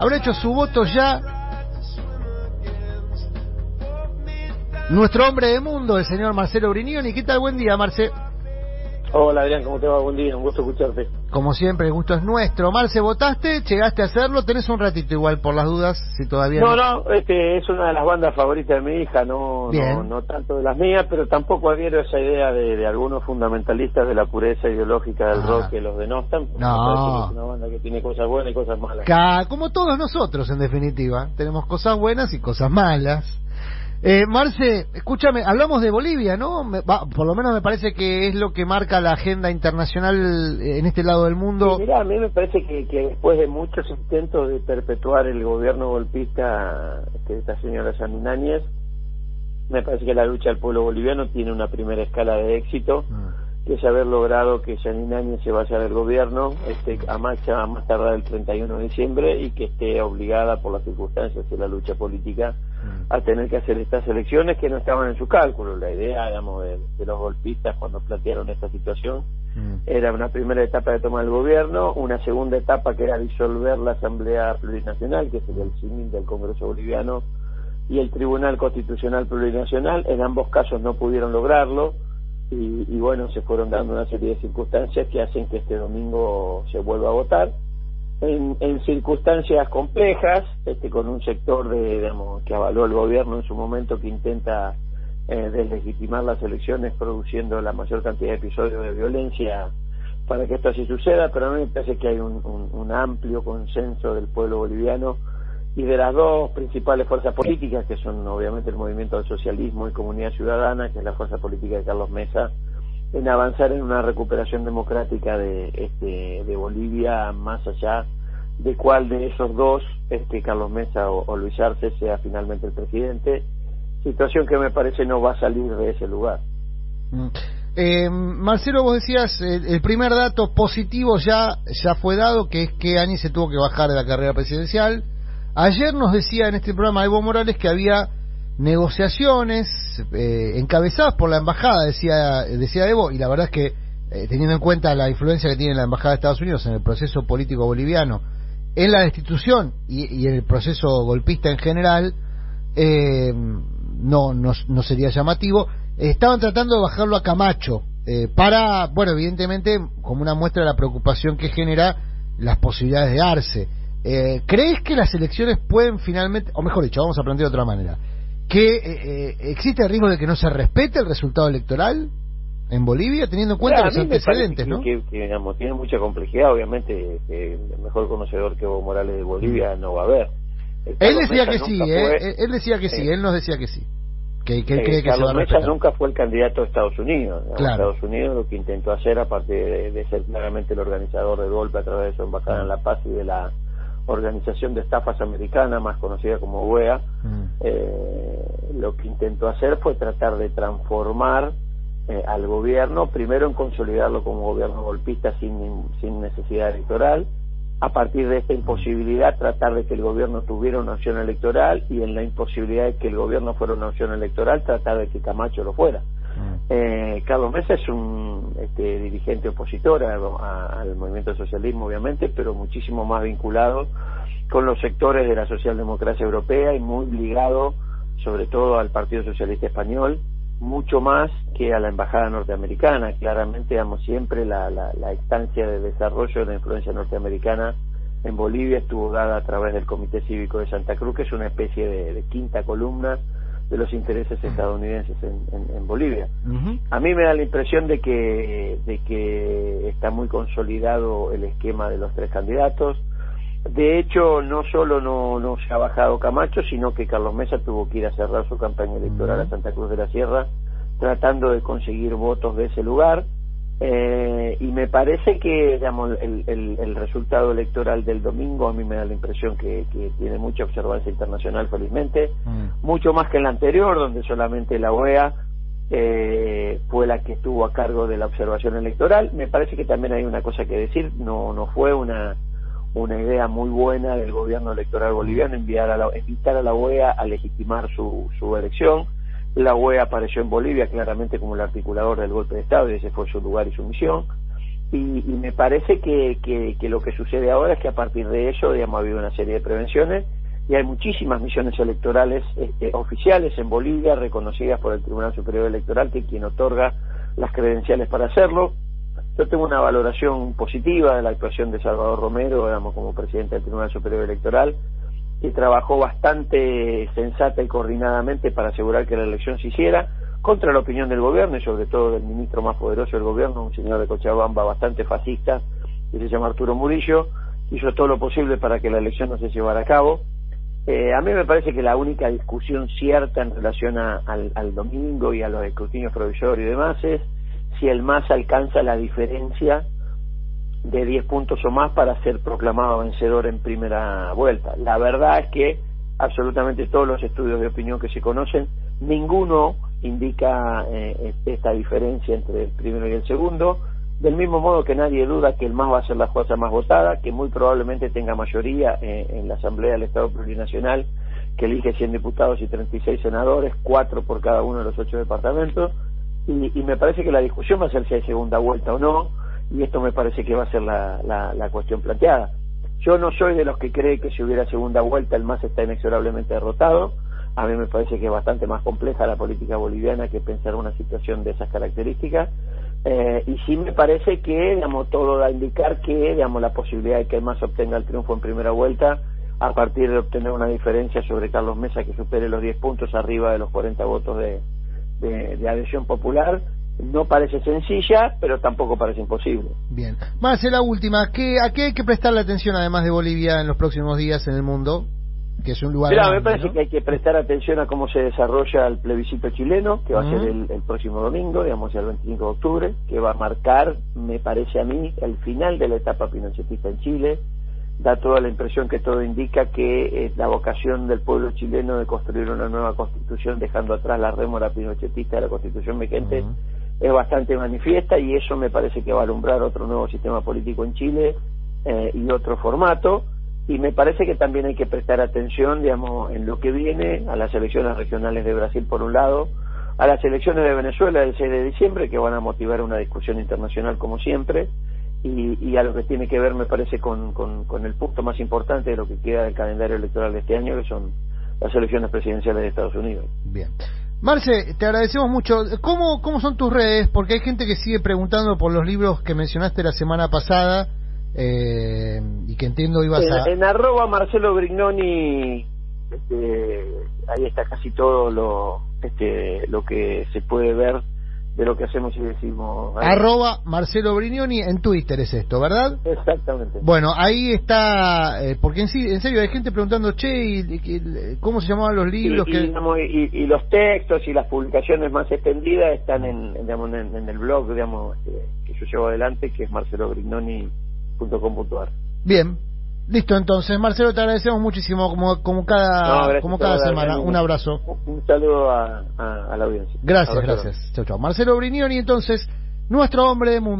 habrá hecho su voto ya nuestro hombre de mundo, el señor Marcelo Brignoni. ¿Qué tal? Buen día, Marce. Hola Adrián, ¿cómo te va? Buen día, un gusto escucharte. Como siempre, el gusto es nuestro. Marce, ¿votaste? ¿Llegaste a hacerlo? Tenés un ratito igual por las dudas, si todavía no. No, no, este, es una de las bandas favoritas de mi hija, no, no, no, tanto de las mías, pero tampoco adhiero a esa idea de, algunos fundamentalistas de la pureza ideológica del ah. rock que los denostan. No. es una banda que tiene cosas buenas y cosas malas. como todos nosotros, en definitiva. Tenemos cosas buenas y cosas malas. Eh, Marce, escúchame, hablamos de Bolivia, ¿no? por lo menos me parece que es lo que marca la agenda internacional eh, en este lado del mundo. mira, a mí me parece que, después de muchos intentos de perpetuar el gobierno golpista de esta señora Samináñez, me parece que la lucha del pueblo boliviano tiene una primera escala de éxito. Ah que es haber logrado que Janine se vaya del gobierno este, a, más, a más tardar el 31 de diciembre y que esté obligada por las circunstancias de la lucha política mm. a tener que hacer estas elecciones que no estaban en su cálculo. La idea, digamos, de, los golpistas cuando plantearon esta situación mm. era una primera etapa de toma del gobierno, una segunda etapa que era disolver la Asamblea Plurinacional, que sería el civil del Congreso Boliviano, y el Tribunal Constitucional Plurinacional. En ambos casos no pudieron lograrlo y, bueno, se fueron dando una serie de circunstancias que hacen que este domingo se vuelva a votar. En, en circunstancias complejas, este, con un sector de, digamos, que avaló el gobierno en su momento que intenta eh, deslegitimar las elecciones produciendo la mayor cantidad de episodios de violencia para que esto así suceda, pero a mí me parece que hay un, un amplio consenso del pueblo boliviano y de las dos principales fuerzas políticas, que son obviamente el movimiento del socialismo y comunidad ciudadana, que es la fuerza política de Carlos Mesa, en avanzar en una recuperación democrática de, este, de Bolivia, más allá de cuál de esos dos, este, Carlos Mesa o, Luis Arce, sea finalmente el presidente, situación que me parece no va a salir de ese lugar. Mm. Eh, Marcelo, vos decías, el primer dato positivo ya, ya fue dado, que es que Ani se tuvo que bajar de la carrera presidencial, Ayer nos decía en este programa Evo Morales que había negociaciones eh, encabezadas por la embajada, decía, decía Evo, y la verdad es que eh, teniendo en cuenta la influencia que tiene la embajada de Estados Unidos en el proceso político boliviano, en la destitución y, en el proceso golpista en general, eh, no, no, sería llamativo. Estaban tratando de bajarlo a Camacho para, bueno, evidentemente como una muestra de la preocupación que genera las posibilidades de Arce. Eh, ¿Crees que las elecciones pueden finalmente, o mejor dicho, vamos a plantear de otra manera, que eh, eh, existe el riesgo de que no se respete el resultado electoral en Bolivia, teniendo en cuenta los antecedentes, ¿no? Que, digamos, tiene mucha complejidad, obviamente, el mejor conocedor que Evo Morales de Bolivia no va a haber. Él decía que sí, él decía que sí, él nos decía que sí. Que, que él cree que Carlos Mesa nunca fue el candidato de Estados Unidos. Estados Unidos lo que intentó hacer, aparte de, de, ser claramente el organizador del golpe a través de su embajada en La Paz y de la organización de estafas americana, más conocida como OEA, mm. eh, lo que intentó hacer fue tratar de transformar eh, al gobierno, primero en consolidarlo como gobierno golpista sin, sin necesidad electoral, a partir de esta imposibilidad tratar de que el gobierno tuviera una opción electoral y en la imposibilidad de que el gobierno fuera una opción electoral tratar de que Camacho lo fuera. Eh, Carlos Mesa es un este, dirigente opositor al movimiento socialismo, obviamente, pero muchísimo más vinculado con los sectores de la socialdemocracia europea y muy ligado, sobre todo, al Partido Socialista Español, mucho más que a la embajada norteamericana. Claramente, digamos, siempre la, la, la instancia de desarrollo de la influencia norteamericana en Bolivia estuvo dada a través del Comité Cívico de Santa Cruz, que es una especie de quinta columna de los intereses estadounidenses en, en, Bolivia. A mí me da la impresión de que, de que está muy consolidado el esquema de los tres candidatos. De hecho, no solo no, no se ha bajado Camacho, sino que Carlos Mesa tuvo que ir a cerrar su campaña electoral a Santa Cruz de la Sierra, tratando de conseguir votos de ese lugar. Eh, y me parece que digamos, el, el, resultado electoral del domingo a mí me da la impresión que, que tiene mucha observancia internacional, felizmente, mm. mucho más que en la anterior, donde solamente la OEA eh, fue la que estuvo a cargo de la observación electoral. Me parece que también hay una cosa que decir, no, no fue una, una idea muy buena del gobierno electoral boliviano enviar a la, invitar a la OEA a legitimar su, su elección la UE apareció en Bolivia claramente como el articulador del golpe de Estado y ese fue su lugar y su misión. y, me parece que, lo que sucede ahora es que a partir de eso, digamos, ha habido una serie de prevenciones y hay muchísimas misiones electorales este, oficiales en Bolivia reconocidas por el Tribunal Superior Electoral, que es quien otorga las credenciales para hacerlo. Yo tengo una valoración positiva de la actuación de Salvador Romero, como presidente del Tribunal Superior Electoral, que trabajó bastante sensata y coordinadamente para asegurar que la elección se hiciera contra la opinión del gobierno y sobre todo del ministro más poderoso del gobierno, un señor de Cochabamba bastante fascista, que se llama Arturo Murillo, hizo todo lo posible para que la elección no se llevara a cabo. Eh, a mí me parece que la única discusión cierta en relación al, al, domingo y a los escrutinios provisorios y demás es si el MAS alcanza la diferencia de 10 puntos o más para ser proclamado vencedor en primera vuelta. La verdad es que absolutamente todos los estudios de opinión que se conocen, ninguno indica eh, esta diferencia entre el primero y el segundo, del mismo modo que nadie duda que el MAS va a ser la fuerza más votada, que muy probablemente tenga mayoría eh, en la Asamblea del Estado Plurinacional, que elige 100 diputados y 36 senadores, cuatro por cada uno de los ocho departamentos, y, y, me parece que la discusión va a ser si hay segunda vuelta o no, y esto me parece que va a ser la, la, la cuestión planteada. Yo no soy de los que cree que si hubiera segunda vuelta el MAS está inexorablemente derrotado, a mí me parece que es bastante más compleja la política boliviana que pensar una situación de esas características. Eh, y sí me parece que, digamos, todo da a indicar que, digamos, la posibilidad de que el MAS obtenga el triunfo en primera vuelta a partir de obtener una diferencia sobre Carlos Mesa que supere los 10 puntos arriba de los 40 votos de, de, adhesión popular, no parece sencilla, pero tampoco parece imposible. Bien. Más, la última, ¿qué, ¿a qué hay que prestarle atención además de Bolivia en los próximos días en el mundo? que es un lugar. me parece que hay que prestar atención a cómo se desarrolla el plebiscito chileno, que va a ser el, próximo domingo, digamos, el 25 de octubre, que va a marcar, me parece a mí, el final de la etapa pinochetista en Chile. Da toda la impresión que todo indica que eh, la vocación del pueblo chileno de construir una nueva constitución, dejando atrás la rémora pinochetista de la constitución vigente, es bastante manifiesta y eso me parece que va a alumbrar otro nuevo sistema político en Chile eh, y otro formato y me parece que también hay que prestar atención, digamos, en lo que viene a las elecciones regionales de Brasil por un lado, a las elecciones de Venezuela del 6 de diciembre que van a motivar una discusión internacional como siempre y, y a lo que tiene que ver me parece con, con, el punto más importante de lo que queda del calendario electoral de este año que son las elecciones presidenciales de Estados Unidos. Bien. Marce, te agradecemos mucho. ¿Cómo, ¿Cómo son tus redes? Porque hay gente que sigue preguntando por los libros que mencionaste la semana pasada eh, y que entiendo ibas en, a... En arroba Marcelo Brignoni, este, ahí está casi todo lo, este, lo que se puede ver de lo que hacemos y decimos. Arroba Marcelo Brignoni en Twitter es esto, ¿verdad? Exactamente. Bueno, ahí está, eh, porque en, en serio hay gente preguntando, che, y, ¿cómo se llamaban los libros? Y, y, los textos y las publicaciones más extendidas están en, digamos, en, el blog digamos, este, que yo llevo adelante, que es Marcelo Brignoni Bien, listo entonces. Marcelo, te agradecemos muchísimo como, como cada, como cada semana. Un, abrazo. Un, saludo a, la audiencia. Gracias, gracias. Chao, chao. Marcelo Brinioni, entonces, nuestro hombre de mundo.